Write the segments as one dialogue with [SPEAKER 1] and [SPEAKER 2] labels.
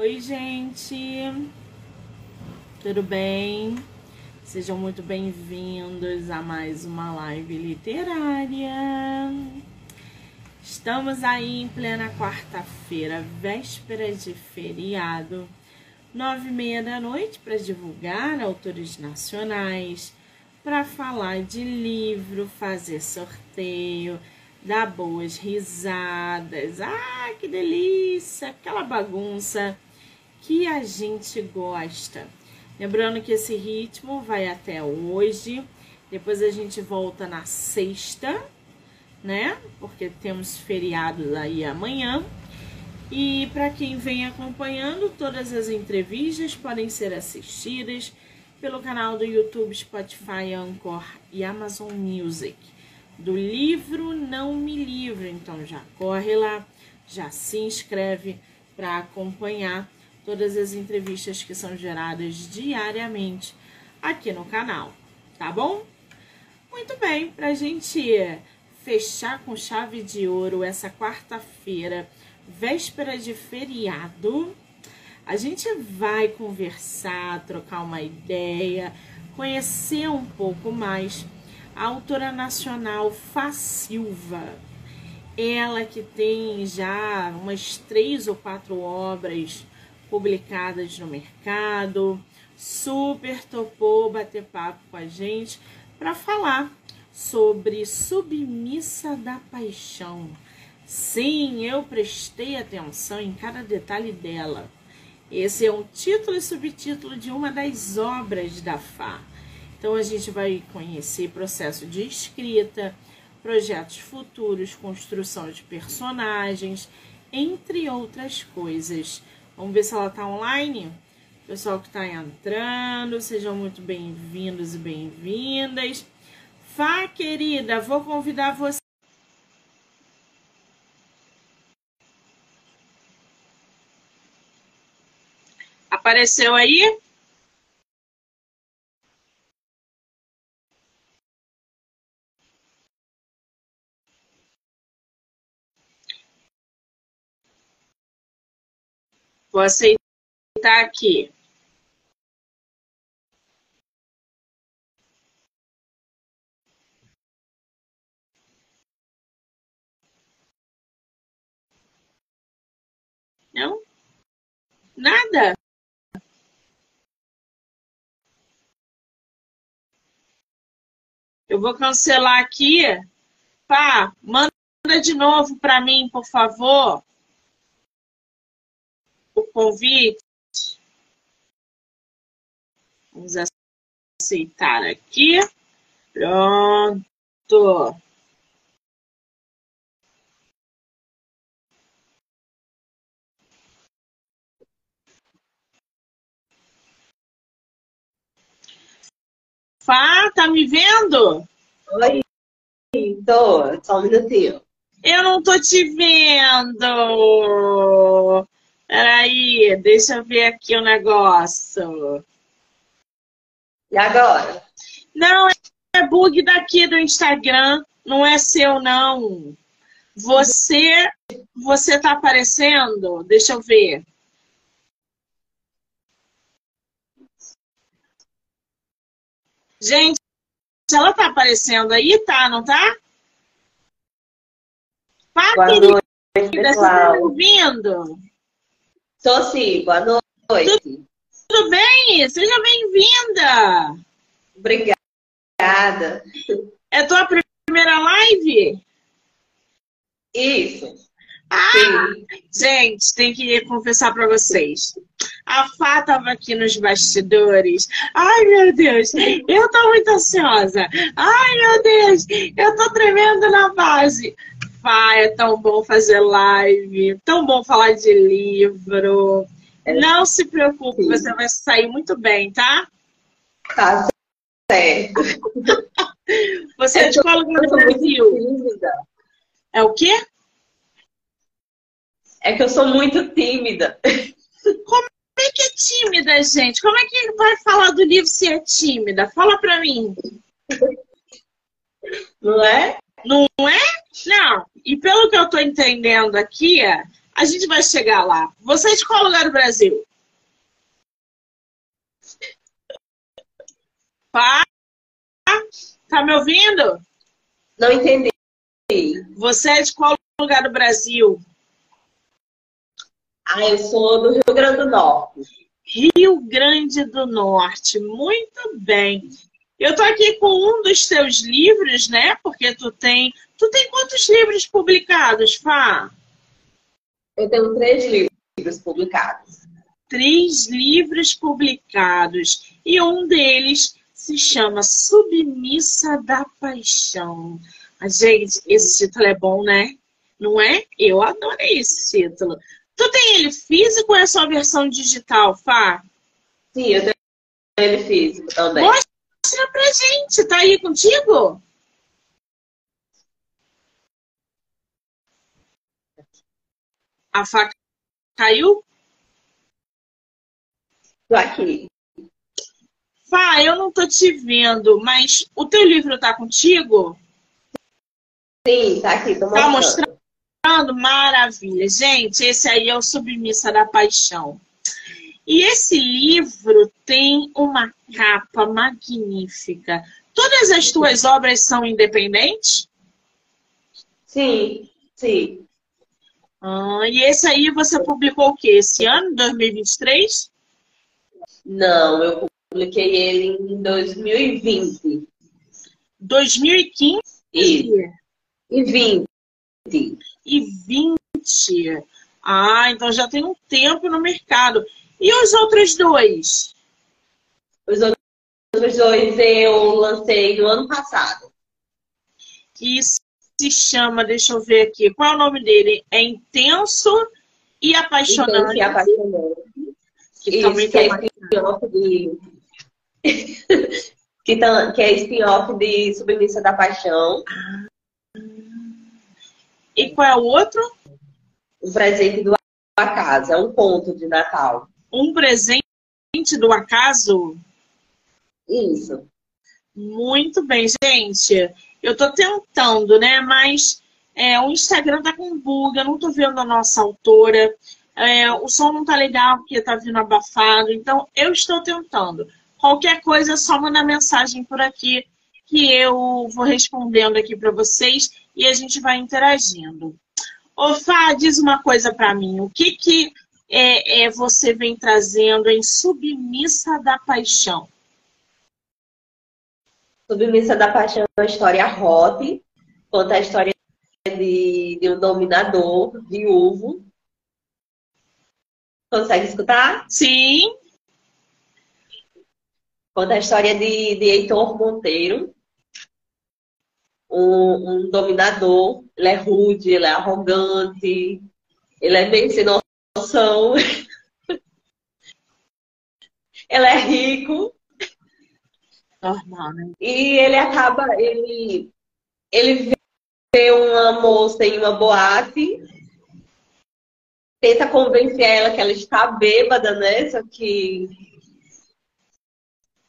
[SPEAKER 1] Oi, gente. Tudo bem? Sejam muito bem-vindos a mais uma live literária. Estamos aí em plena quarta-feira, véspera de feriado, nove e meia da noite, para divulgar autores nacionais, para falar de livro, fazer sorteio, dar boas risadas. Ah, que delícia! Aquela bagunça que a gente gosta. Lembrando que esse ritmo vai até hoje. Depois a gente volta na sexta, né? Porque temos feriados aí amanhã. E para quem vem acompanhando, todas as entrevistas podem ser assistidas pelo canal do YouTube, Spotify, Anchor e Amazon Music do livro Não Me Livre. Então já corre lá, já se inscreve para acompanhar todas as entrevistas que são geradas diariamente aqui no canal, tá bom? Muito bem, para a gente fechar com chave de ouro essa quarta-feira, véspera de feriado, a gente vai conversar, trocar uma ideia, conhecer um pouco mais a autora nacional Fá Silva. Ela que tem já umas três ou quatro obras publicadas no mercado, super topou bater papo com a gente para falar sobre Submissa da Paixão. Sim, eu prestei atenção em cada detalhe dela. Esse é um título e subtítulo de uma das obras da Fá. Então a gente vai conhecer processo de escrita, projetos futuros, construção de personagens, entre outras coisas. Vamos ver se ela está online? Pessoal que está entrando, sejam muito bem-vindos e bem-vindas. Fá, querida, vou convidar você. Apareceu aí? Vou aceitar aqui. Não? Nada? Eu vou cancelar aqui. Pá, manda de novo para mim, por favor o convite. Vamos aceitar aqui. Pronto. Fá, tá me vendo?
[SPEAKER 2] Oi, tô, só um minutinho.
[SPEAKER 1] Eu não tô te vendo. Peraí, deixa eu ver aqui o negócio.
[SPEAKER 2] E agora?
[SPEAKER 1] Não, é bug daqui do Instagram, não é seu, não. Você, você tá aparecendo? Deixa eu ver. Gente, ela tá aparecendo aí, tá? Não tá? Pá, querida, você tá me ouvindo?
[SPEAKER 2] Tô sim, boa noite.
[SPEAKER 1] Tudo bem? Seja bem-vinda!
[SPEAKER 2] Obrigada.
[SPEAKER 1] É tua primeira live?
[SPEAKER 2] Isso.
[SPEAKER 1] Ah,
[SPEAKER 2] Sim.
[SPEAKER 1] gente, tem que confessar para vocês. A Fá tava aqui nos bastidores. Ai, meu Deus, eu tô muito ansiosa. Ai, meu Deus, eu tô tremendo na base. Fá, é tão bom fazer live, tão bom falar de livro. Não se preocupe,
[SPEAKER 2] Sim.
[SPEAKER 1] você vai sair muito bem, tá?
[SPEAKER 2] Tá certo.
[SPEAKER 1] Você é
[SPEAKER 2] Eu
[SPEAKER 1] do Brasil?
[SPEAKER 2] tímida.
[SPEAKER 1] É o quê?
[SPEAKER 2] É que eu sou muito tímida.
[SPEAKER 1] Como é que é tímida, gente? Como é que vai falar do livro se é tímida? Fala pra mim.
[SPEAKER 2] Não é?
[SPEAKER 1] Não é? Não. E pelo que eu tô entendendo aqui, A gente vai chegar lá. Você é de qual lugar do Brasil? Pá? Tá me ouvindo?
[SPEAKER 2] Não entendi.
[SPEAKER 1] Você é de qual lugar do Brasil?
[SPEAKER 2] Ah, eu sou do Rio Grande do Norte.
[SPEAKER 1] Rio Grande do Norte. Muito bem. Eu tô aqui com um dos teus livros, né? Porque tu tem. Tu tem quantos livros publicados, Fá?
[SPEAKER 2] Eu tenho três livros publicados.
[SPEAKER 1] Três livros publicados. E um deles se chama Submissa da Paixão. Gente, esse título é bom, né? Não é? Eu adorei esse título. Tu tem ele físico ou é só versão digital, Fá?
[SPEAKER 2] Sim, eu tenho ele físico também.
[SPEAKER 1] Mostra pra gente, tá aí contigo? A faca caiu?
[SPEAKER 2] Tô aqui.
[SPEAKER 1] Fá, eu não tô te vendo, mas o teu livro tá contigo?
[SPEAKER 2] Sim, tá aqui, tô mostrando.
[SPEAKER 1] Tá mostrando? Maravilha. Gente, esse aí é o Submissa da Paixão. E esse livro tem uma capa magnífica. Todas as tuas obras são independentes?
[SPEAKER 2] Sim, sim.
[SPEAKER 1] Ah, e esse aí você publicou o quê? Esse ano, 2023?
[SPEAKER 2] Não, eu publiquei ele em 2020.
[SPEAKER 1] 2015?
[SPEAKER 2] Isso. E 20.
[SPEAKER 1] E 20. Ah, então já tem um tempo no mercado. E os outros dois?
[SPEAKER 2] Os outros dois eu lancei no ano passado.
[SPEAKER 1] Que se chama, deixa eu ver aqui, qual é o nome dele? É Intenso e Apaixonante.
[SPEAKER 2] Intenso e Apaixonante.
[SPEAKER 1] Que
[SPEAKER 2] Isso,
[SPEAKER 1] também
[SPEAKER 2] que é
[SPEAKER 1] uma...
[SPEAKER 2] spin-off de... que, tá, que é spin-off de Submissa da Paixão.
[SPEAKER 1] E qual é o outro?
[SPEAKER 2] O presente do acaso. É um conto de Natal.
[SPEAKER 1] Um presente do acaso?
[SPEAKER 2] Isso.
[SPEAKER 1] Muito bem, gente. Eu tô tentando, né? Mas é, o Instagram tá com bug, eu não tô vendo a nossa autora. É, o som não tá legal porque tá vindo abafado. Então, eu estou tentando. Qualquer coisa, é só mandar mensagem por aqui que eu vou respondendo aqui para vocês e a gente vai interagindo. Ô, Fá, diz uma coisa para mim. O que que é, é, você vem trazendo em Submissa da Paixão?
[SPEAKER 2] Submissa da Paixão é uma história hot, conta a história de, de um dominador viúvo. Consegue escutar?
[SPEAKER 1] Sim.
[SPEAKER 2] Conta a história de, de Heitor Monteiro, um, um, dominador. Ele é rude, ele é arrogante, ele é bem sem noção. ele é rico.
[SPEAKER 1] Normal, né?
[SPEAKER 2] E ele acaba, ele, ele vê uma moça em uma boate, tenta convencer ela que ela está bêbada, né? Só que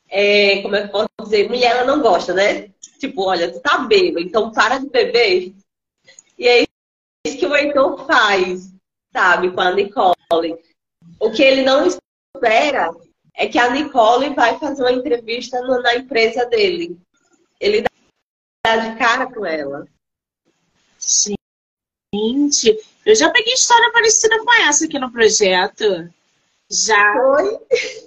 [SPEAKER 2] é, como é que eu posso dizer? Mulher, ela não gosta, né? Tipo, olha, tu tá bêbada, então para de beber. E é isso que o Heitor faz, sabe, com a Nicole. O que ele não espera é que a Nicole vai fazer uma entrevista na empresa dele. Ele dá de cara com ela.
[SPEAKER 1] Gente, eu já peguei história parecida com essa aqui no projeto. Já,
[SPEAKER 2] Foi?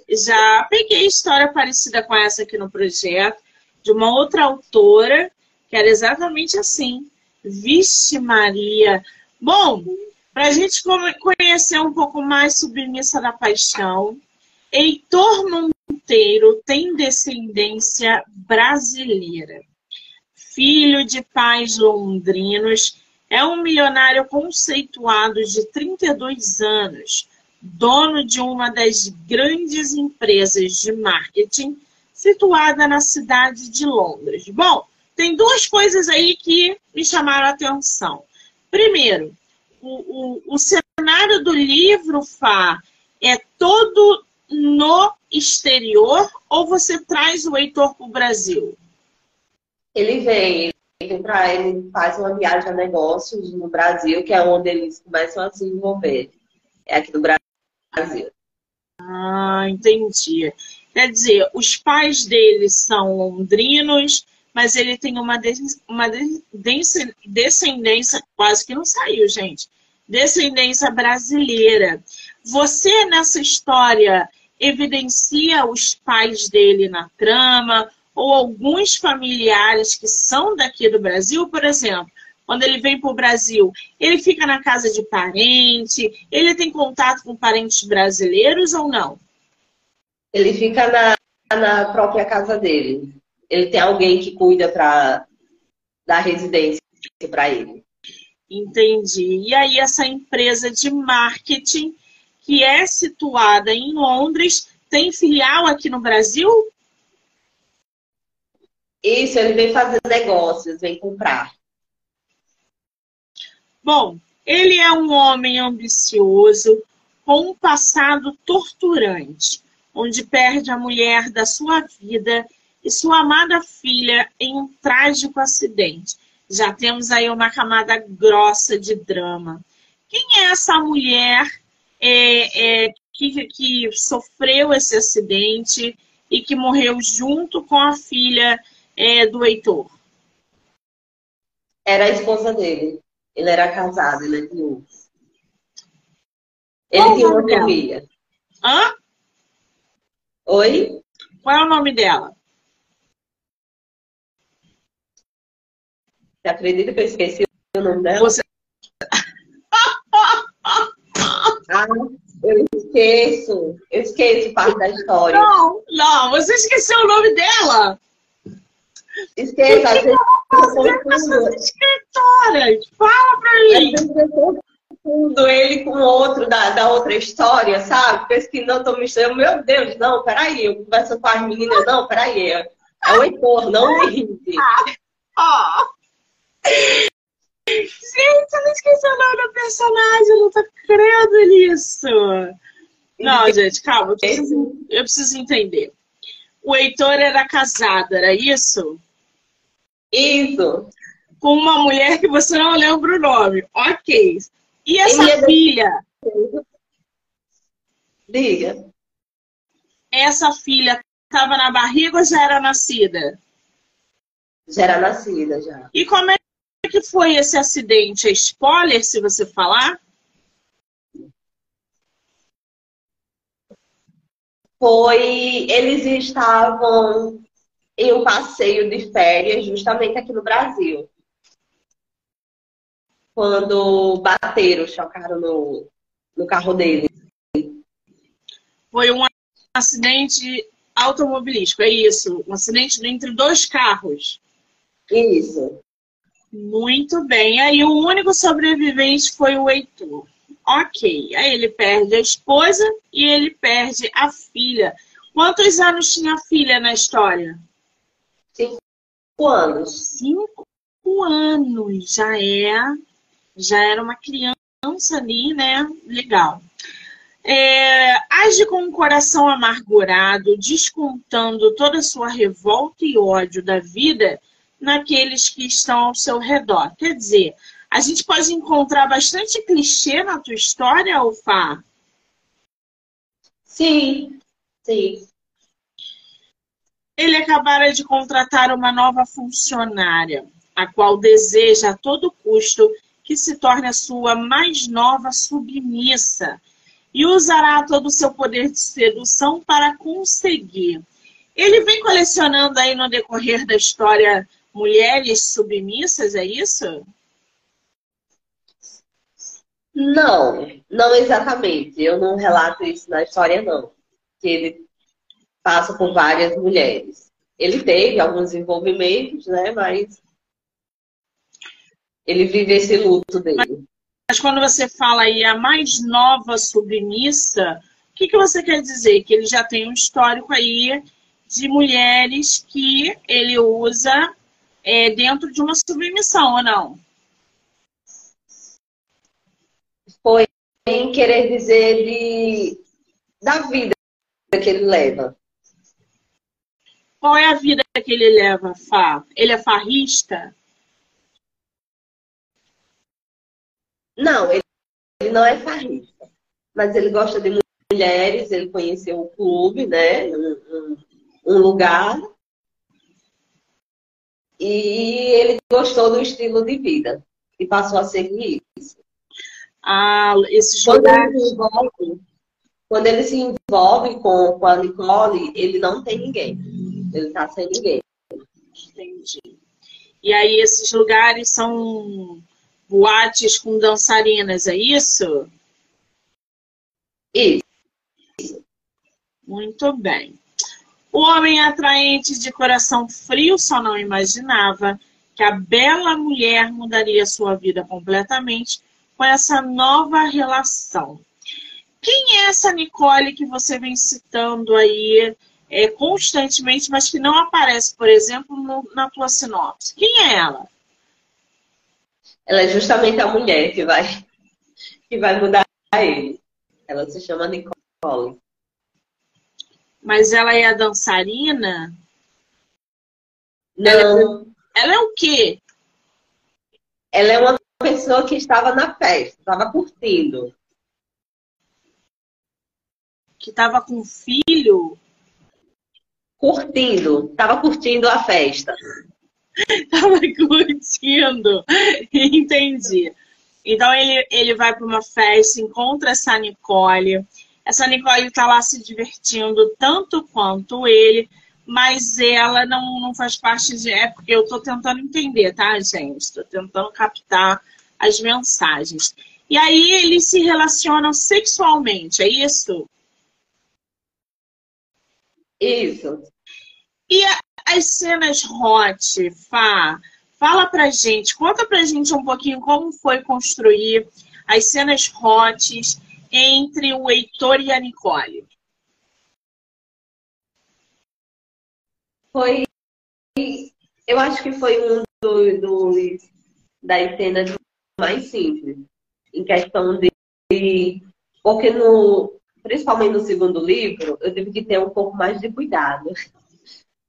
[SPEAKER 1] já peguei história parecida com essa aqui no projeto, de uma outra autora, que era exatamente assim. Vixe Maria. Bom, para a gente conhecer um pouco mais sobre da Paixão, Heitor Monteiro tem descendência brasileira. Filho de pais londrinos, é um milionário conceituado de 32 anos, dono de uma das grandes empresas de marketing situada na cidade de Londres. Bom, tem duas coisas aí que me chamaram a atenção. Primeiro, o, o, o cenário do livro, Fá, é todo no exterior ou você traz o Heitor para o Brasil?
[SPEAKER 2] Ele vem, vem para ele faz uma viagem a negócios no Brasil, que é onde eles começam a se envolver. É aqui no Brasil.
[SPEAKER 1] Ah, entendi. Quer dizer, os pais dele são londrinos, mas ele tem uma, uma descendência, quase que não saiu, gente. Descendência brasileira. Você, nessa história, evidencia os pais dele na trama, ou alguns familiares que são daqui do Brasil, por exemplo, quando ele vem para o Brasil, ele fica na casa de parente, ele tem contato com parentes brasileiros ou não?
[SPEAKER 2] Ele fica na, na própria casa dele ele tem alguém que cuida para dar residência para ele.
[SPEAKER 1] Entendi. E aí essa empresa de marketing que é situada em Londres tem filial aqui no Brasil?
[SPEAKER 2] Isso, ele vem fazer negócios, vem comprar.
[SPEAKER 1] Bom, ele é um homem ambicioso com um passado torturante, onde perde a mulher da sua vida e sua amada filha em um trágico acidente. Já temos aí uma camada grossa de drama. Quem é essa mulher é, é, que, que sofreu esse acidente e que morreu junto com a filha é, do Heitor?
[SPEAKER 2] Era a esposa dele. Ele era casado, ele é viúvo. Ele tinha uma família.
[SPEAKER 1] Hã?
[SPEAKER 2] Oi?
[SPEAKER 1] Qual é o nome dela?
[SPEAKER 2] Você acredita que eu esqueci o nome dela? Você... ah, eu esqueço. Eu esqueço parte da história.
[SPEAKER 1] Não, não, você esqueceu o nome dela.
[SPEAKER 2] Esqueça, vezes
[SPEAKER 1] eu escritora. Fala pra mim.
[SPEAKER 2] Eu confundo ele com outro da, da outra história, sabe? Pesquisando, tô me Meu Deus, não, peraí. Eu converso com as meninas, não, peraí. É o Heitor, não o Henrique.
[SPEAKER 1] Ah, oh. Gente, eu não esqueci o nome da personagem, eu não tô crendo nisso. Não, gente, calma, eu preciso, eu preciso entender. O Heitor era casado, era isso?
[SPEAKER 2] Isso.
[SPEAKER 1] Com uma mulher que você não lembra o nome. Ok. E essa Ele filha?
[SPEAKER 2] Diga.
[SPEAKER 1] Essa filha estava na barriga ou já era nascida?
[SPEAKER 2] Já era nascida, já.
[SPEAKER 1] E como é que foi esse acidente? É spoiler, se você falar?
[SPEAKER 2] Foi. Eles estavam em um passeio de férias, justamente aqui no Brasil. Quando bateram, chocaram no, no carro dele.
[SPEAKER 1] Foi um acidente automobilístico, é isso? Um acidente entre dois carros.
[SPEAKER 2] Isso.
[SPEAKER 1] Muito bem. Aí o único sobrevivente foi o Heitor. Ok. Aí ele perde a esposa e ele perde a filha. Quantos anos tinha a filha na história?
[SPEAKER 2] Cinco anos.
[SPEAKER 1] Cinco anos. Já é, já era uma criança ali, né? Legal. É, age com um coração amargurado, descontando toda a sua revolta e ódio da vida naqueles que estão ao seu redor. Quer dizer, a gente pode encontrar bastante clichê na tua história, Alfa?
[SPEAKER 2] Sim, sim.
[SPEAKER 1] Ele acabara de contratar uma nova funcionária, a qual deseja a todo custo que se torne a sua mais nova submissa e usará todo o seu poder de sedução para conseguir. Ele vem colecionando aí no decorrer da história mulheres submissas, é isso?
[SPEAKER 2] Não, não exatamente. Eu não relato isso na história, não. Que ele passa por várias mulheres. Ele teve alguns envolvimentos, né? Mas ele vive esse luto dele.
[SPEAKER 1] Mas quando você fala aí a mais nova submissa, o que, que você quer dizer? Que ele já tem um histórico aí de mulheres que ele usa é, dentro de uma submissão ou não?
[SPEAKER 2] Foi em querer dizer de, da vida que ele leva.
[SPEAKER 1] Qual é a vida que ele leva, Fá? Ele é farrista?
[SPEAKER 2] Não, ele, ele não é farrista. Mas ele gosta de mulheres, ele conheceu o clube, né? um, um, um lugar e ele gostou do estilo de vida. E passou a seguir isso.
[SPEAKER 1] Ah, esses
[SPEAKER 2] Quando ele se envolve, quando ele se envolve com, com a Nicole, ele não tem ninguém. Ele tá sem ninguém.
[SPEAKER 1] Entendi. E aí, esses lugares são boates com dançarinas, é isso?
[SPEAKER 2] Isso.
[SPEAKER 1] Muito bem. O homem atraente de coração frio só não imaginava que a bela mulher mudaria sua vida completamente com essa nova relação. Quem é essa Nicole que você vem citando aí é, constantemente, mas que não aparece, por exemplo, no, na tua sinopse? Quem é ela?
[SPEAKER 2] Ela é justamente a mulher que vai, que vai mudar ele. Ela se chama Nicole.
[SPEAKER 1] Mas ela é a dançarina?
[SPEAKER 2] Não,
[SPEAKER 1] Ela é o quê?
[SPEAKER 2] ela é uma pessoa que estava na festa, estava curtindo.
[SPEAKER 1] Que estava com filho?
[SPEAKER 2] Curtindo, estava curtindo a festa.
[SPEAKER 1] Tava curtindo. Entendi. Então ele, ele vai para uma festa, encontra essa Nicole. Essa Nicole tá lá se divertindo tanto quanto ele, mas ela não, não faz parte de. É porque eu tô tentando entender, tá, gente? Tô tentando captar as mensagens. E aí eles se relacionam sexualmente, é isso?
[SPEAKER 2] Isso.
[SPEAKER 1] E as cenas hot, Fá, fala pra gente, conta pra gente um pouquinho como foi construir as cenas hot entre o Heitor e a Nicole.
[SPEAKER 2] Foi. Eu acho que foi um dos, dos das cenas mais simples. Em questão de. Porque no. Principalmente no segundo livro, eu tive que ter um pouco mais de cuidado.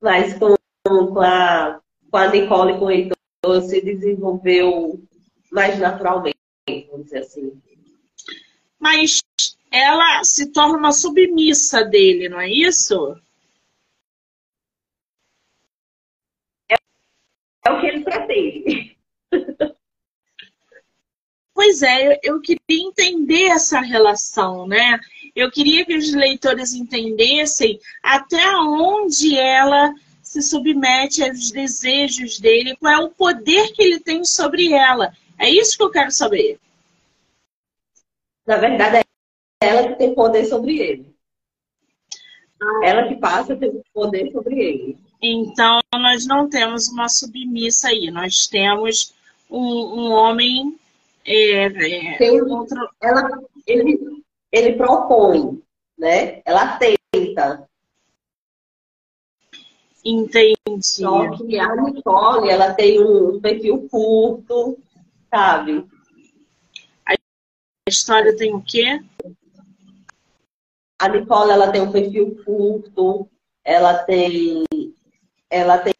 [SPEAKER 2] Mas com, com, a, com a Nicole e com o Heitor se desenvolveu mais naturalmente, vamos dizer assim.
[SPEAKER 1] Mas ela se torna uma submissa dele, não é isso?
[SPEAKER 2] É o que ele pretende.
[SPEAKER 1] Pois é, eu- eu queria entender essa relação, né? Eu queria que os leitores entendessem até onde ela se submete aos desejos dele, qual é o poder que ele tem sobre ela. É isso que eu quero saber.
[SPEAKER 2] Na verdade, é ela que tem poder sobre ele. Ela que passa a ter poder sobre ele.
[SPEAKER 1] Então, nós não temos uma submissa aí, nós temos um, um homem. é, é,
[SPEAKER 2] Tem
[SPEAKER 1] outro-
[SPEAKER 2] ela, ele, ele propõe, né? Ela tenta.
[SPEAKER 1] Entendi.
[SPEAKER 2] Só que a Nicole, ela tem um perfil curto, sabe?
[SPEAKER 1] A história tem o quê?
[SPEAKER 2] A Nicole, ela tem um perfil curto, ela tem, ela tem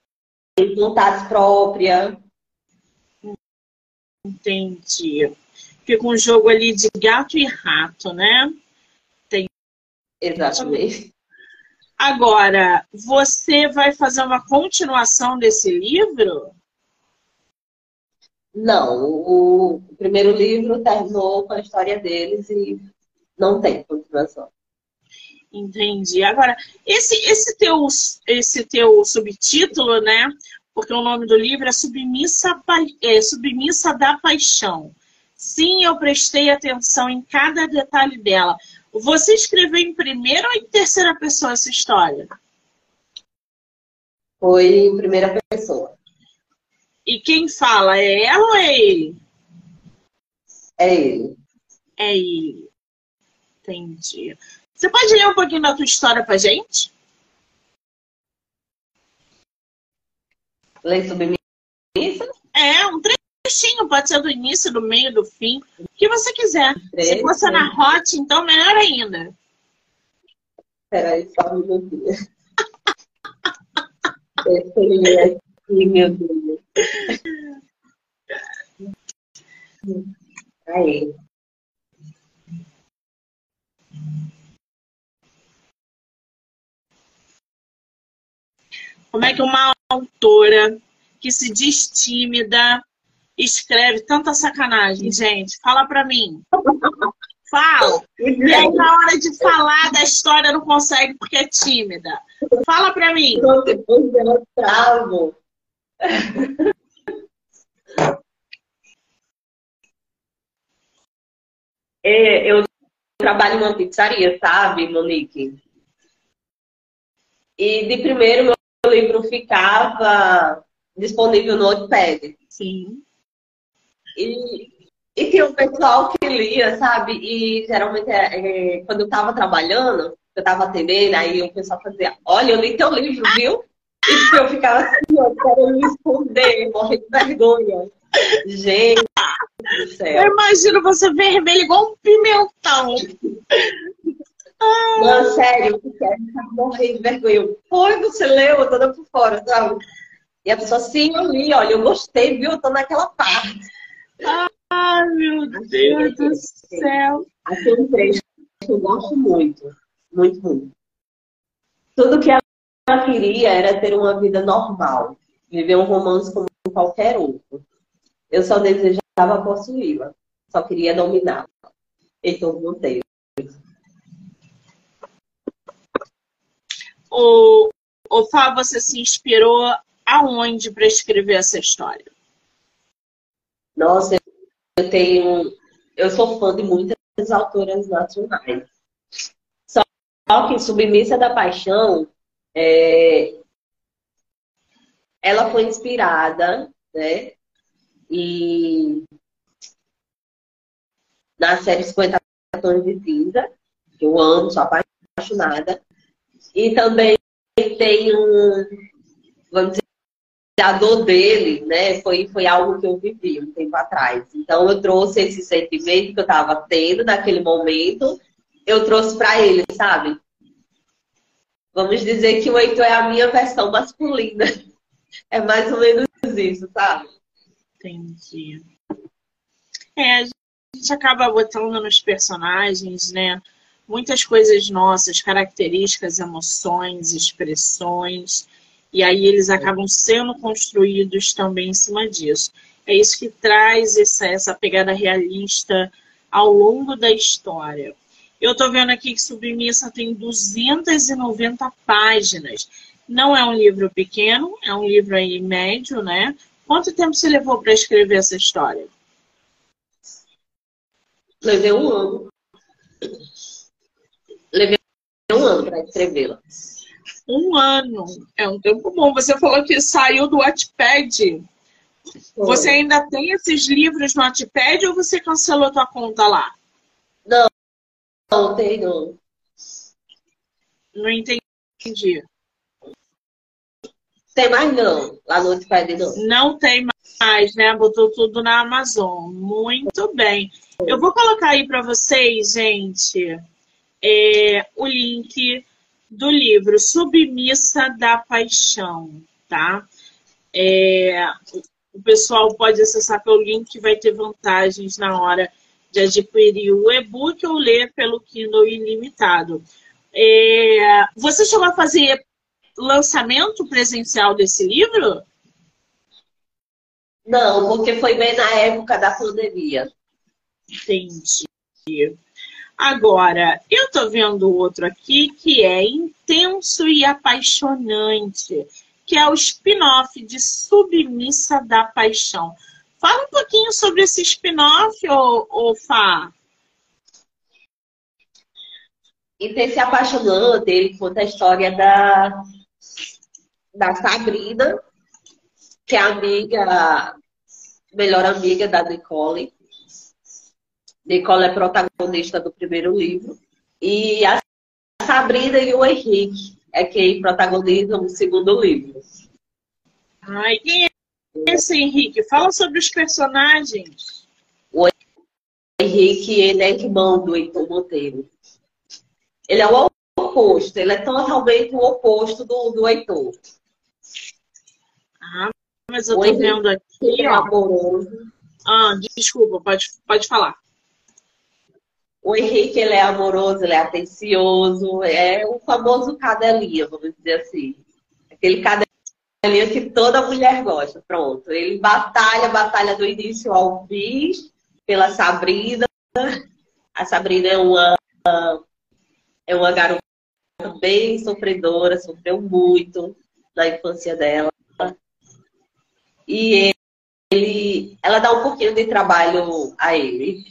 [SPEAKER 2] vontade própria.
[SPEAKER 1] Entendi. Fica um jogo ali de gato e rato, né?
[SPEAKER 2] Exatamente.
[SPEAKER 1] Agora, você vai fazer uma continuação desse livro?
[SPEAKER 2] Não, o, o primeiro livro terminou com a história deles e não tem continuação.
[SPEAKER 1] Entendi. Agora, esse, esse, teu, esse teu subtítulo, né? Porque o nome do livro é Submissa, é, Submissa da Paixão. Sim, eu prestei atenção em cada detalhe dela. Você escreveu em primeira ou em terceira pessoa essa história?
[SPEAKER 2] Foi em primeira pessoa.
[SPEAKER 1] E quem fala é ela ou é ele?
[SPEAKER 2] É ele.
[SPEAKER 1] É ele. Entendi. Você pode ler um pouquinho da tua história pra gente?
[SPEAKER 2] Lei submissa?
[SPEAKER 1] É, um trechinho, pode ser do início, do meio, do fim, o que você quiser. Se fosse na hot, então melhor ainda.
[SPEAKER 2] Peraí, só um minutinho. Ler aqui, meu Deus. Aí.
[SPEAKER 1] Como é que uma autora que se diz tímida escreve tanta sacanagem, gente? Fala pra mim. Fala. E aí, na hora de falar da história, não consegue porque é tímida. Fala pra mim.
[SPEAKER 2] Depois dela travo. É, eu trabalho em uma pizzaria, sabe, Monique? E de primeiro meu livro ficava disponível no Notepad.
[SPEAKER 1] Sim.
[SPEAKER 2] E, e tinha um pessoal que lia, sabe? E geralmente, é, é, quando eu estava trabalhando, eu estava atendendo, aí o pessoal fazia, olha, eu li teu livro, viu? E eu ficava assim, eu quero me esconder, morrer de vergonha. Gente do céu.
[SPEAKER 1] Eu imagino você vermelho igual um pimentão.
[SPEAKER 2] Não, sério, eu quero morrer de vergonha. Foi, você leu, eu tô dando por fora, sabe? E a pessoa, sim, eu li, olha, eu gostei, viu? Eu tô naquela parte.
[SPEAKER 1] Ai, meu Deus do céu.
[SPEAKER 2] Aqui é um trecho que eu gosto muito, muito, muito. Tudo que ela queria era ter uma vida normal, viver um romance como qualquer outro. Eu só desejava possuí-la, só queria dominá-la. Heitor Monteiro.
[SPEAKER 1] O, o Fá, você se inspirou aonde para escrever essa história?
[SPEAKER 2] Nossa, eu tenho. Eu sou fã de muitas autoras nacionais. Só que Submissa da Paixão, é, ela foi inspirada, né? E na série 50 Tons de Cinza, que eu amo, sou apaixonada. E também tem um, vamos dizer, a dor dele, né, foi, foi algo que eu vivi um tempo atrás. Então eu trouxe esse sentimento que eu estava tendo naquele momento, eu trouxe para ele, sabe? Vamos dizer que o Heitor é a minha versão masculina. É mais ou menos isso, sabe?
[SPEAKER 1] Entendi. É, a gente acaba botando nos personagens, né? Muitas coisas nossas, características, emoções, expressões. E aí eles acabam sendo construídos também em cima disso. É isso que traz essa, essa pegada realista ao longo da história. Eu estou vendo aqui que Submissa tem 290 páginas. Não é um livro pequeno, é um livro aí médio, né? Quanto tempo você levou para escrever essa história?
[SPEAKER 2] Levei um ano. Levei um ano para escrevê-la.
[SPEAKER 1] Um ano. É um tempo bom. Você falou que saiu do Wattpad. Você ainda tem esses livros no Wattpad ou você cancelou tua conta lá?
[SPEAKER 2] Não, não tenho.
[SPEAKER 1] Não entendi.
[SPEAKER 2] Tem mais não, lá no não.
[SPEAKER 1] Não tem mais, né? Botou tudo na Amazon. Muito bem. Eu vou colocar aí para vocês, gente, é, o link do livro Submissa da Paixão, tá? É, o pessoal pode acessar pelo link que vai ter vantagens na hora de adquirir o e-book ou ler pelo Kindle ilimitado. É, você chegou a fazer lançamento presencial desse livro?
[SPEAKER 2] Não, porque foi bem na época da pandemia.
[SPEAKER 1] Entendi. Agora, eu tô vendo outro aqui que é intenso e apaixonante, que é o spin-off de Submissa da Paixão. Fala um pouquinho sobre esse spin-off, ô, Fá.
[SPEAKER 2] E apaixonante, ele conta a história da, da Sabrina, que é amiga, melhor amiga da Nicole. Nicole é protagonista do primeiro livro. E a Sabrina e o Henrique é quem protagonizam o segundo livro.
[SPEAKER 1] Ai, quem é esse Henrique? Fala sobre os personagens.
[SPEAKER 2] O Henrique, ele é irmão do Heitor Monteiro. Ele é o oposto, ele é totalmente o oposto do, do Heitor.
[SPEAKER 1] Ah, mas eu tô vendo aqui,
[SPEAKER 2] é amoroso.
[SPEAKER 1] Ah, desculpa, pode, pode falar.
[SPEAKER 2] O Henrique, ele é amoroso, ele é atencioso, é o famoso cadelinha, vamos dizer assim. Aquele cadelinha que toda mulher gosta, pronto. Ele batalha, batalha do início ao fim pela Sabrina. A Sabrina é uma, é uma garota bem sofredora, sofreu muito na infância dela. E ele, ela dá um pouquinho de trabalho a ele.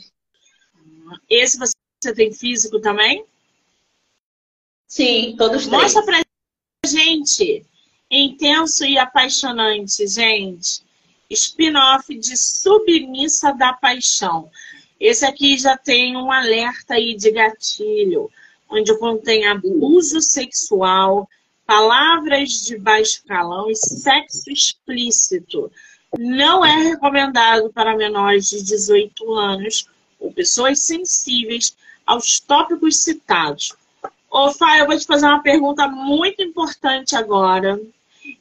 [SPEAKER 1] Esse você tem físico também?
[SPEAKER 2] Sim, todos três.
[SPEAKER 1] Mostra pra gente. Intenso e apaixonante, gente. Spin-off de Submissa da Paixão. Esse aqui já tem um alerta aí de gatilho, onde contém abuso sexual, palavras de baixo calão e sexo explícito. Não é recomendado para menores de 18 anos ou pessoas sensíveis aos tópicos citados. Ô, Fá, eu vou te fazer uma pergunta muito importante agora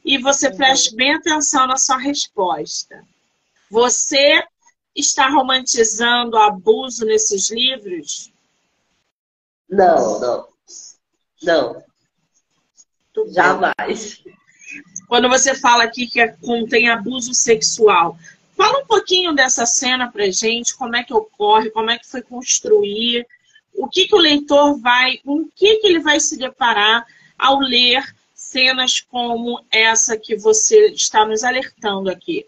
[SPEAKER 1] e você uhum. preste bem atenção na sua resposta. Você está romantizando o abuso nesses livros?
[SPEAKER 2] Não, não. Não. Jamais.
[SPEAKER 1] Quando você fala aqui que contém abuso sexual, fala um pouquinho dessa cena pra gente, como é que ocorre, como é que foi construir, o que, que o leitor vai, com que, que ele vai se deparar ao ler cenas como essa que você está nos alertando aqui?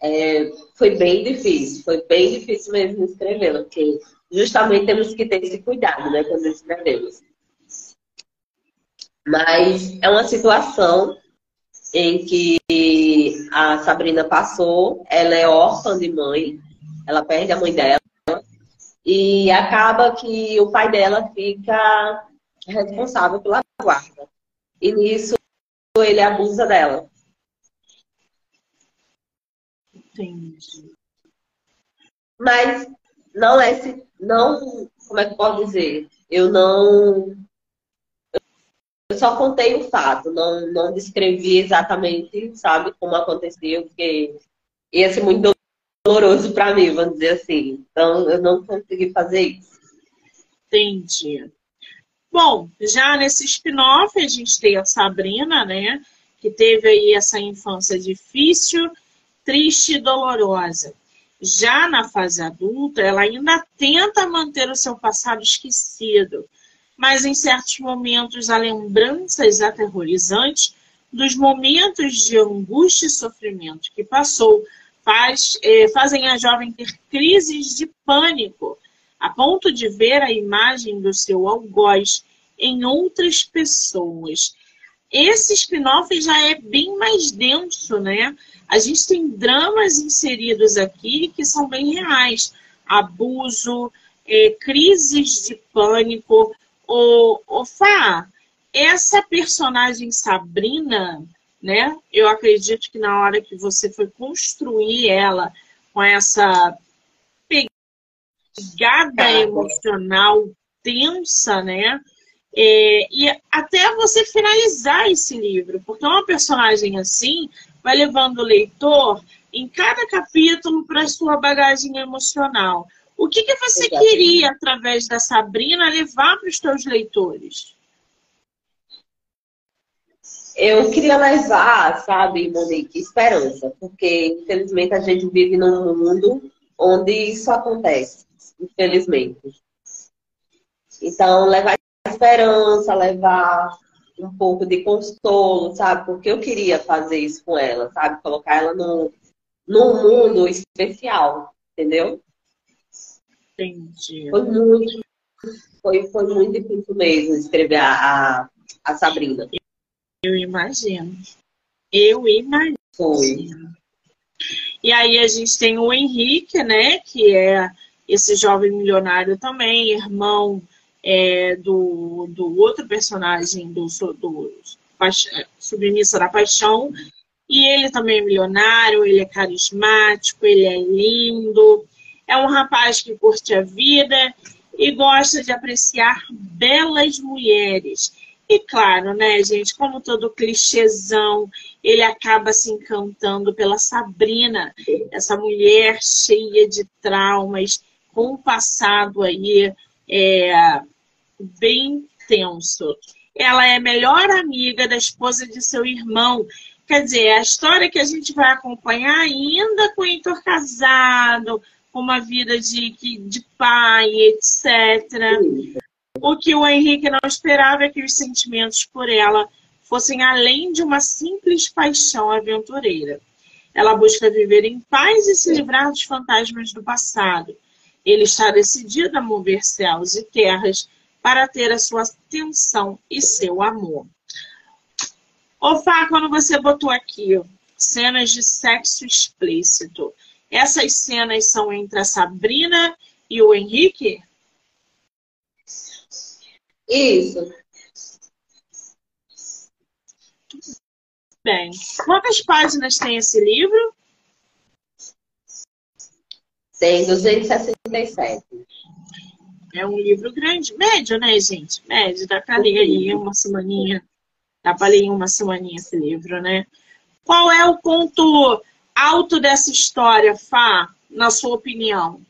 [SPEAKER 2] É, foi bem difícil, foi bem difícil mesmo escrevê-la, porque justamente temos que ter esse cuidado, né, quando escrevemos. Mas é uma situação em que a Sabrina passou, ela é órfã de mãe, ela perde a mãe dela, e acaba que o pai dela fica responsável pela guarda. E nisso ele abusa dela.
[SPEAKER 1] Entendi.
[SPEAKER 2] Mas não é não, como é que posso dizer? Eu não eu só contei o fato, não, não descrevi exatamente, sabe, como aconteceu, porque ia ser muito doloroso para mim, vamos dizer assim. Então, eu não consegui fazer isso.
[SPEAKER 1] Entendi. Bom, já nesse spin-off, a gente tem a Sabrina, né? Que teve aí essa infância difícil, triste e dolorosa. Já na fase adulta, ela ainda tenta manter o seu passado esquecido, mas em certos momentos há lembranças aterrorizantes dos momentos de angústia e sofrimento que passou, faz, eh, fazem a jovem ter crises de pânico, a ponto de ver a imagem do seu algoz em outras pessoas. Esse spin-off já é bem mais denso, né? A gente tem dramas inseridos aqui que são bem reais. Abuso, eh, crises de pânico, o, o Fá, essa personagem Sabrina, né? Eu acredito que na hora que você foi construir ela com essa pegada emocional tensa, né? É, e até você finalizar esse livro, porque uma personagem assim vai levando o leitor em cada capítulo para sua bagagem emocional. O que, que você Exato. queria, através da Sabrina, levar para os seus leitores?
[SPEAKER 2] Eu queria levar, sabe, Monique, esperança, porque infelizmente a gente vive num mundo onde isso acontece, infelizmente. Então, levar esperança, levar um pouco de consolo, sabe? Porque eu queria fazer isso com ela, sabe? Colocar ela no, num mundo especial, entendeu?
[SPEAKER 1] Entendi.
[SPEAKER 2] Foi muito, foi, foi muito difícil mesmo escrever a, a, a Sabrina.
[SPEAKER 1] Eu imagino. Eu imagino.
[SPEAKER 2] Foi.
[SPEAKER 1] E aí a gente tem o Henrique, né? Que é esse jovem milionário também, irmão é, do, do outro personagem do, do Submissa da Paixão. E ele também é milionário, ele é carismático, ele é lindo. É um rapaz que curte a vida e gosta de apreciar belas mulheres. E claro, né, gente, como todo clichêzão ele acaba se encantando pela Sabrina, essa mulher cheia de traumas, com um passado aí é, bem tenso. Ela é melhor amiga da esposa de seu irmão. Quer dizer, a história que a gente vai acompanhar ainda com o Heitor casado, com uma vida de, de pai, etc. O que o Henrique não esperava é que os sentimentos por ela fossem além de uma simples paixão aventureira. Ela busca viver em paz e se livrar dos fantasmas do passado. Ele está decidido a mover céus e terras para ter a sua atenção e seu amor. Ô Fá, quando você botou aqui cenas de sexo explícito, essas cenas são entre a Sabrina e o Henrique?
[SPEAKER 2] Isso.
[SPEAKER 1] Bem, quantas páginas tem esse livro?
[SPEAKER 2] Tem 267.
[SPEAKER 1] É um livro grande, médio, né, gente? Médio, dá pra ler aí uma semaninha. Dá pra ler em uma semaninha esse livro, né? Qual é o ponto alto dessa história, Fá, na sua opinião?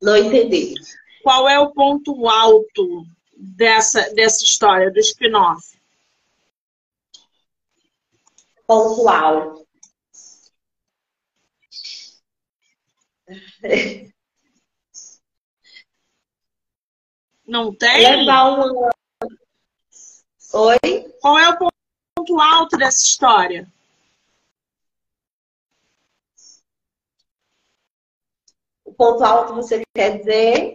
[SPEAKER 2] Não entendi.
[SPEAKER 1] Qual é o ponto alto dessa, dessa história, do spin-off?
[SPEAKER 2] Ponto alto.
[SPEAKER 1] Não tem?
[SPEAKER 2] Levar uma... Oi?
[SPEAKER 1] Qual é o ponto alto dessa história?
[SPEAKER 2] O ponto alto você quer dizer?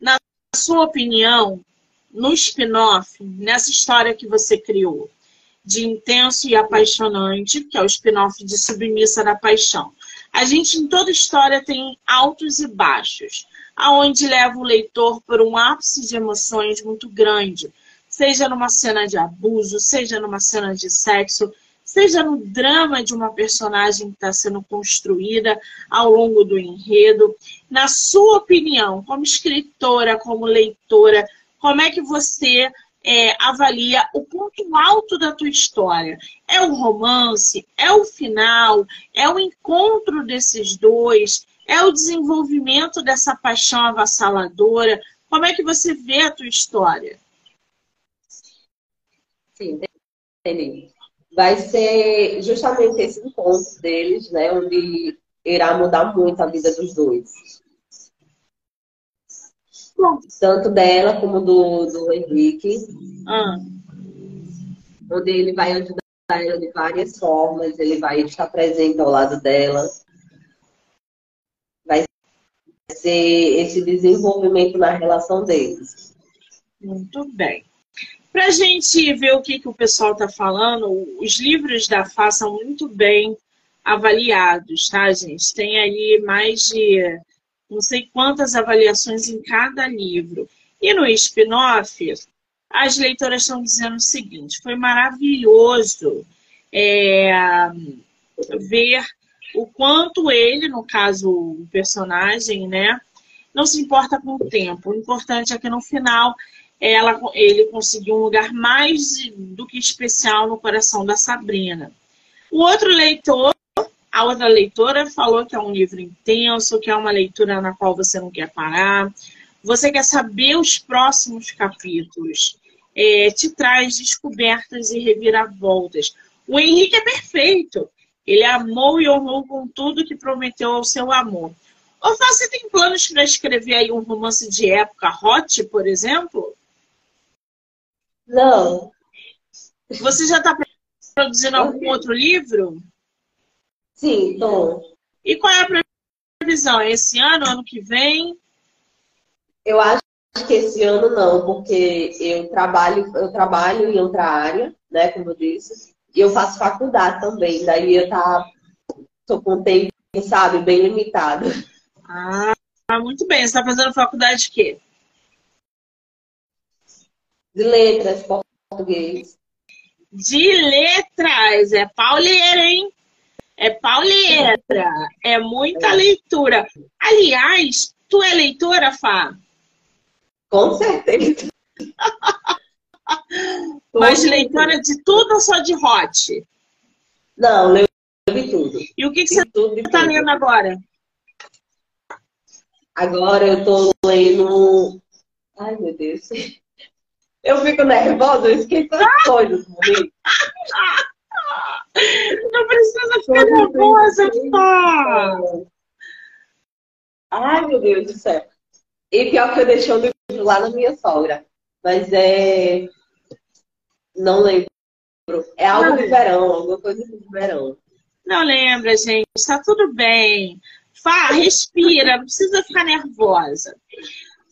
[SPEAKER 1] Na sua opinião, no spin-off, nessa história que você criou, de intenso e apaixonante, que é o spin-off de Submissa da Paixão. A gente, em toda história, tem altos e baixos, aonde leva o leitor por um ápice de emoções muito grande, seja numa cena de abuso, seja numa cena de sexo, seja no drama de uma personagem que está sendo construída ao longo do enredo. Na sua opinião, como escritora, como leitora, como é que você é, avalia o ponto alto da tua história. É o romance? É o final? É o encontro desses dois? É o desenvolvimento dessa paixão avassaladora? Como é que você vê a tua história?
[SPEAKER 2] Sim, entendi. Vai ser justamente esse encontro deles, né? Onde irá mudar muito a vida dos dois. Tanto dela como do, do Henrique.
[SPEAKER 1] Ah.
[SPEAKER 2] Onde ele vai ajudar ela de várias formas, ele vai estar presente ao lado dela. Vai ser esse desenvolvimento na relação deles.
[SPEAKER 1] Muito bem. Para a gente ver o que, que o pessoal está falando, os livros da Fá são muito bem avaliados, tá, gente? Tem aí mais de não sei quantas avaliações em cada livro. E no spin-off, as leitoras estão dizendo o seguinte: foi maravilhoso é, ver o quanto ele, no caso o personagem, né, não se importa com o tempo. O importante é que no final ela, ele conseguiu um lugar mais do que especial no coração da Sabrina. O outro leitor a outra leitora falou que é um livro intenso, que é uma leitura na qual você não quer parar. Você quer saber os próximos capítulos. É, te traz descobertas e reviravoltas. O Henrique é perfeito. Ele amou e honrou com tudo que prometeu ao seu amor. Ou você tem planos para escrever aí um romance de época hot, por exemplo?
[SPEAKER 2] Não.
[SPEAKER 1] Você já está produzindo algum outro livro?
[SPEAKER 2] Sim, tô.
[SPEAKER 1] E qual é a previsão? Esse ano, ano que vem?
[SPEAKER 2] Eu acho que esse ano não, porque eu trabalho, eu trabalho em outra área, né, como eu disse, e eu faço faculdade também, daí eu tá, tô com tempo, sabe, bem limitado.
[SPEAKER 1] Ah, muito bem. Você está fazendo faculdade de quê?
[SPEAKER 2] De letras, português.
[SPEAKER 1] De letras, é pauleira, hein? É pauleira, é muita leitura. Aliás, tu é leitora, Fá?
[SPEAKER 2] Com certeza.
[SPEAKER 1] Mas leitora de tudo ou só de hot?
[SPEAKER 2] Não, leio de tudo.
[SPEAKER 1] E o que, que você está lendo agora?
[SPEAKER 2] Agora eu tô lendo. Ai, meu Deus. Eu fico nervosa, eu esqueço as coisas.
[SPEAKER 1] Não precisa ficar nervosa, pá!
[SPEAKER 2] Ai, meu Deus do céu. E pior que eu deixei o livro lá na minha sogra. Mas é. Não lembro. É algo não, de verão, alguma coisa de verão.
[SPEAKER 1] Não lembra, gente. Está tudo bem. Fá, respira, não precisa ficar nervosa.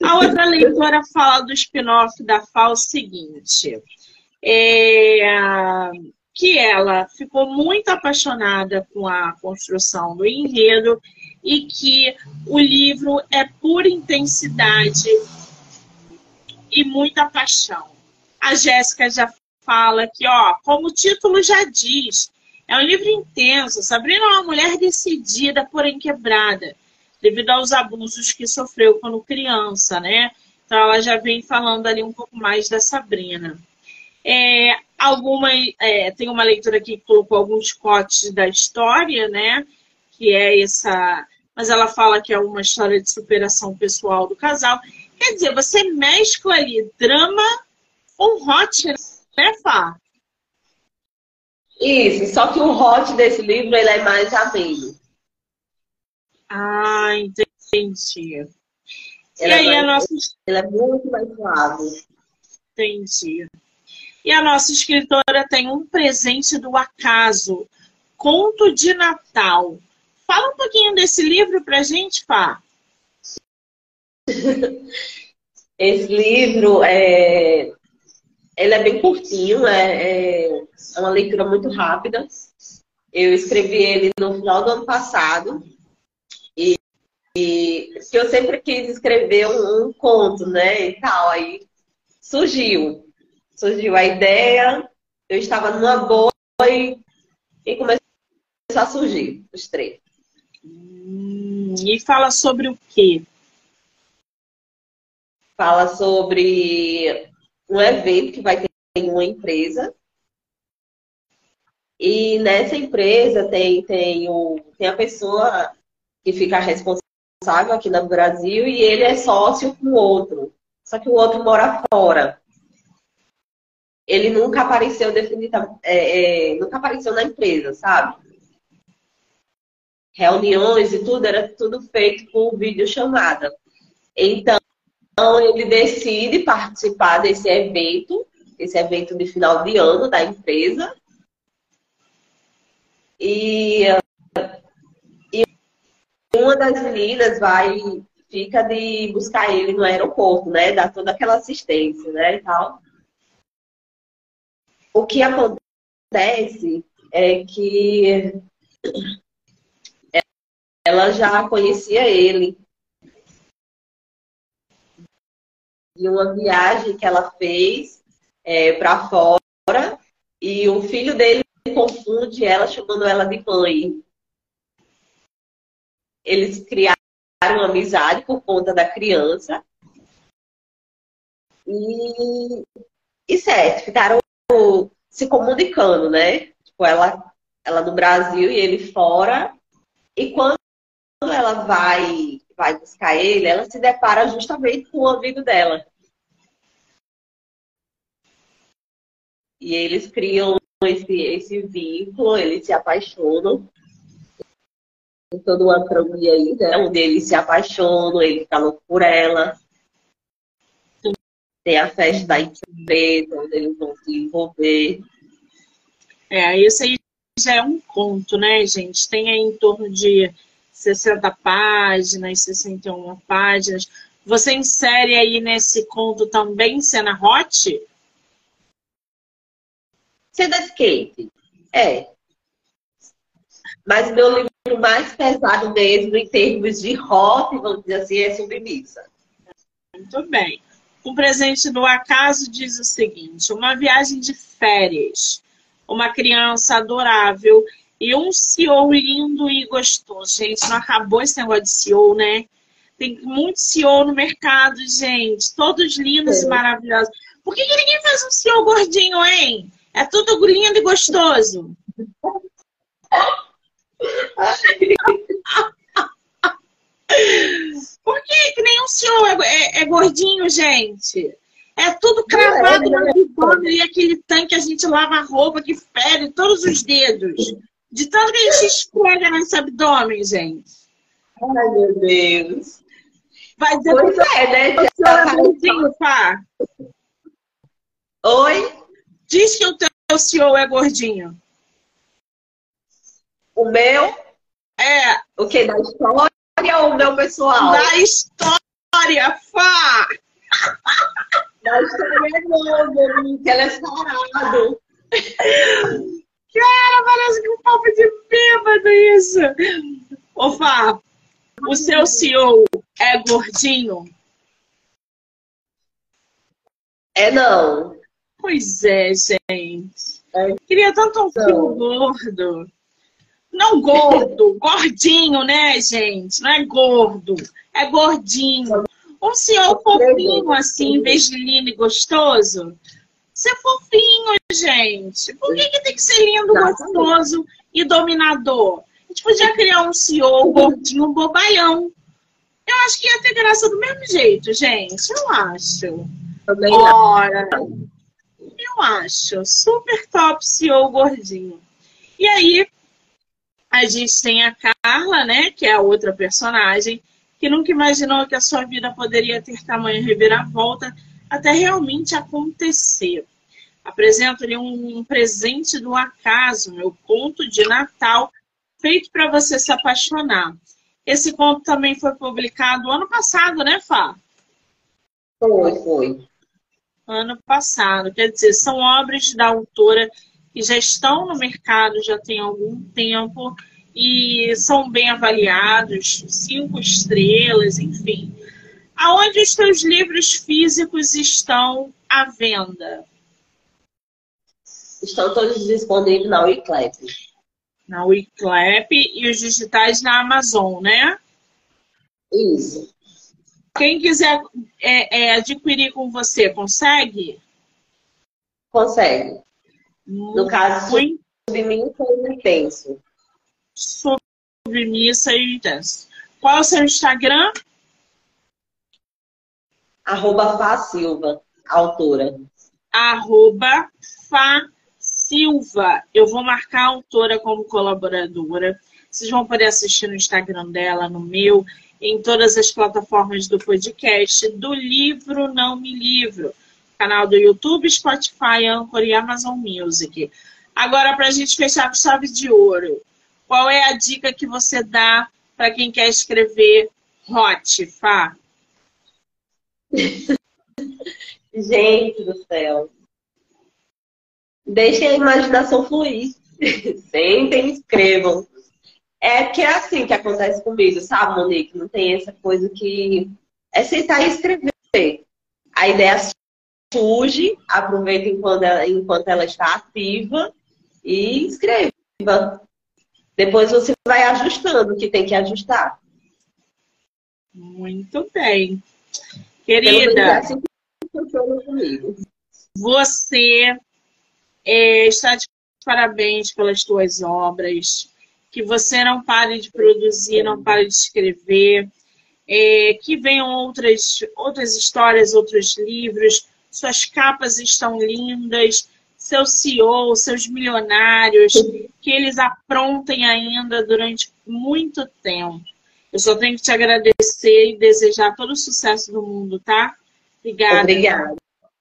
[SPEAKER 1] A outra leitora fala do spin-off da Fá o seguinte. É, que ela ficou muito apaixonada com a construção do enredo e que o livro é pura intensidade e muita paixão. A Jéssica já fala que, ó, como o título já diz, é um livro intenso. Sabrina é uma mulher decidida, porém quebrada, devido aos abusos que sofreu quando criança, né? Então ela já vem falando ali um pouco mais da Sabrina. É, alguma, é, tem uma leitura aqui que colocou alguns cotes da história, né? Que é essa. Mas ela fala que é uma história de superação pessoal do casal. Quer dizer, você mescla ali drama com hot, né, Fá?
[SPEAKER 2] Isso, só que o hot desse livro ele é mais ameno.
[SPEAKER 1] Ah, entendi.
[SPEAKER 2] Ele e é aí mais, a nossa. Ele é muito mais suave.
[SPEAKER 1] Entendi. E a nossa escritora tem um presente do acaso, Conto de Natal. Fala um pouquinho desse livro pra gente, Fá.
[SPEAKER 2] Esse livro é, ele é bem curtinho, é, é, uma leitura muito rápida. Eu escrevi ele no final do ano passado. E, e eu sempre quis escrever um, um, conto, né? E tal. Aí surgiu. Surgiu a ideia, eu estava numa boa e, e começou a surgir os três.
[SPEAKER 1] Hum, e fala sobre o quê?
[SPEAKER 2] Fala sobre um evento que vai ter em uma empresa. E nessa empresa tem, tem, o, tem a pessoa que fica responsável aqui no Brasil e ele é sócio com o outro. Só que o outro mora fora. Ele nunca apareceu definitivamente, é, é, nunca apareceu na empresa, sabe? Reuniões e tudo, era tudo feito por videochamada. Então, ele decide participar desse evento, esse evento de final de ano da empresa. E, e uma das meninas vai, fica de buscar ele no aeroporto, né? Dar toda aquela assistência, né? E tal. O que acontece é que ela já conhecia ele de uma viagem que ela fez é, para fora e o filho dele confunde ela chamando ela de mãe. Eles criaram amizade por conta da criança e, e certo, ficaram se comunicando, né? Tipo, ela, ela no Brasil e ele fora. E quando ela vai vai buscar ele, ela se depara justamente com o amigo dela. E eles criam esse, esse vínculo, eles se apaixonam. Tem toda uma trama aí, né? Onde eles se apaixonam, ele fica louco por ela. Tem a festa da empresa, onde eles vão se envolver.
[SPEAKER 1] É, isso aí já é um conto, né, gente? Tem aí em torno de 60 páginas, 61 páginas. Você insere aí nesse conto também cena hot?
[SPEAKER 2] Cena skate. É. Mas meu livro mais pesado mesmo, em termos de hot, vamos dizer assim, é Submissa.
[SPEAKER 1] Muito bem. O presente do acaso diz o seguinte: uma viagem de férias, uma criança adorável e um CEO lindo e gostoso. Gente, não acabou esse negócio de CEO, né? Tem muito CEO no mercado, gente. Todos lindos é. e maravilhosos. Por que, que ninguém faz um CEO gordinho, hein? É tudo lindo e gostoso. Por que, que nenhum CEO é, é, é gordinho, gente? É tudo cravado no abdômen e aquele tanque que a gente lava a roupa que fere todos os dedos. De tanto que a gente esfrega nesse abdômen, gente.
[SPEAKER 2] Ai, meu Deus.
[SPEAKER 1] Vai dizer pois
[SPEAKER 2] é, né?
[SPEAKER 1] O é gordinho, pá.
[SPEAKER 2] Oi?
[SPEAKER 1] Diz que o teu CEO é gordinho.
[SPEAKER 2] O meu?
[SPEAKER 1] É.
[SPEAKER 2] O que? Da história ou o meu pessoal?
[SPEAKER 1] Da história, Fá!
[SPEAKER 2] Da história é novo, que ela é sarado.
[SPEAKER 1] Cara, parece que um papo de bêbado isso. Ô, Fá, o seu CEO é gordinho?
[SPEAKER 2] É não.
[SPEAKER 1] Pois é, gente. É. Queria tanto um filho gordo. Não gordo, gordinho, né, gente? Não é gordo, é gordinho. Um senhor fofinho, assim, em vez de lindo e gostoso. Ser fofinho, gente. Por que, que tem que ser lindo, gostoso e dominador? A gente podia criar um senhor gordinho, bobaião. Eu acho que ia ter graça do mesmo jeito, gente. Eu acho.
[SPEAKER 2] Também
[SPEAKER 1] Ora, eu acho. Super top CEO gordinho. E aí, a gente tem a Carla, né? Que é a outra personagem, que nunca imaginou que a sua vida poderia ter tamanho reviravolta até realmente acontecer. Apresento-lhe um presente do acaso, meu conto de Natal, feito para você se apaixonar. Esse conto também foi publicado ano passado, né, Fá?
[SPEAKER 2] Foi, foi.
[SPEAKER 1] Ano passado. Quer dizer, são obras da autora que já estão no mercado já tem algum tempo e são bem avaliados, cinco estrelas, enfim. Aonde os seus livros físicos estão à venda?
[SPEAKER 2] Estão todos disponíveis na Wiclap.
[SPEAKER 1] Na Wiclap e os digitais na Amazon, né?
[SPEAKER 2] Isso.
[SPEAKER 1] Quem quiser é, é, adquirir com você, consegue?
[SPEAKER 2] Consegue. No caso, submissa e intenso.
[SPEAKER 1] Submissa e intenso. Qual é o seu Instagram?
[SPEAKER 2] Arroba Fá Silva, autora.
[SPEAKER 1] Arroba Fá Silva. Eu vou marcar a autora como colaboradora. Vocês vão poder assistir no Instagram dela, no meu, em todas as plataformas do podcast, do livro Não Me Livro canal do YouTube, Spotify, Anchor e Amazon Music. Agora, para a gente fechar com chave de ouro, qual é a dica que você dá para quem quer escrever hot, Fá?
[SPEAKER 2] Gente do céu. Deixem a imaginação fluir. Sentem escrevam. É que é assim que acontece comigo, sabe, Monique? Não tem essa coisa que é sentar e escrever. A ideia surge, aproveita enquanto ela, enquanto ela está ativa e escreva. Depois você vai ajustando o que tem que ajustar.
[SPEAKER 1] Muito bem. Querida, assim você é, está de parabéns pelas tuas obras. Que você não pare de produzir, não pare de escrever. É, que venham outras, outras histórias, outros livros suas capas estão lindas, seu CEO, seus milionários, que eles aprontem ainda durante muito tempo. Eu só tenho que te agradecer e desejar todo o sucesso do mundo, tá? Obrigada.
[SPEAKER 2] Obrigada,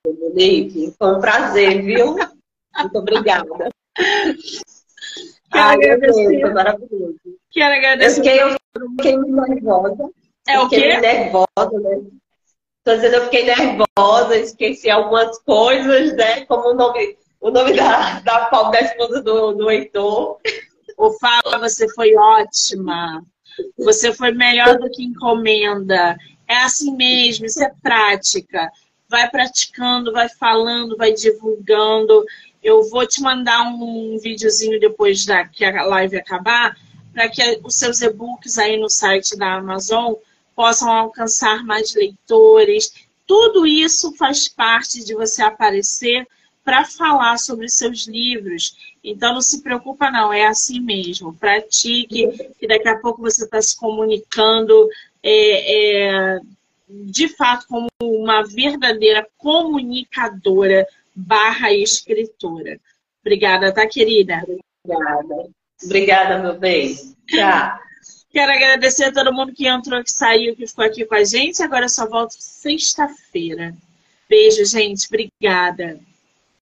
[SPEAKER 2] Monique. Foi um prazer, viu? Muito obrigada.
[SPEAKER 1] Quero Ai, agradecer. Foi maravilhoso. Quero agradecer.
[SPEAKER 2] Eu fiquei, eu fiquei nervosa.
[SPEAKER 1] É o quê?
[SPEAKER 2] nervosa, né? Tô dizendo, eu fiquei nervosa, esqueci algumas coisas, né? Como o nome, o nome da, da, da esposa do, do Heitor.
[SPEAKER 1] O Fala, você foi ótima. Você foi melhor do que encomenda. É assim mesmo, isso é prática. Vai praticando, vai falando, vai divulgando. Eu vou te mandar um videozinho depois da que a live acabar, para que os seus e-books aí no site da Amazon possam alcançar mais leitores. tudo isso faz parte de você aparecer para falar sobre seus livros. Então não se preocupa não, é assim mesmo. Pratique, que daqui a pouco você está se comunicando é, é, de fato como uma verdadeira comunicadora barra escritora. Obrigada, tá, querida?
[SPEAKER 2] Obrigada. Obrigada, meu bem. Tchau.
[SPEAKER 1] Quero agradecer a todo mundo que entrou, que saiu, que ficou aqui com a gente. Agora eu só volto sexta-feira. Beijo, gente. Obrigada.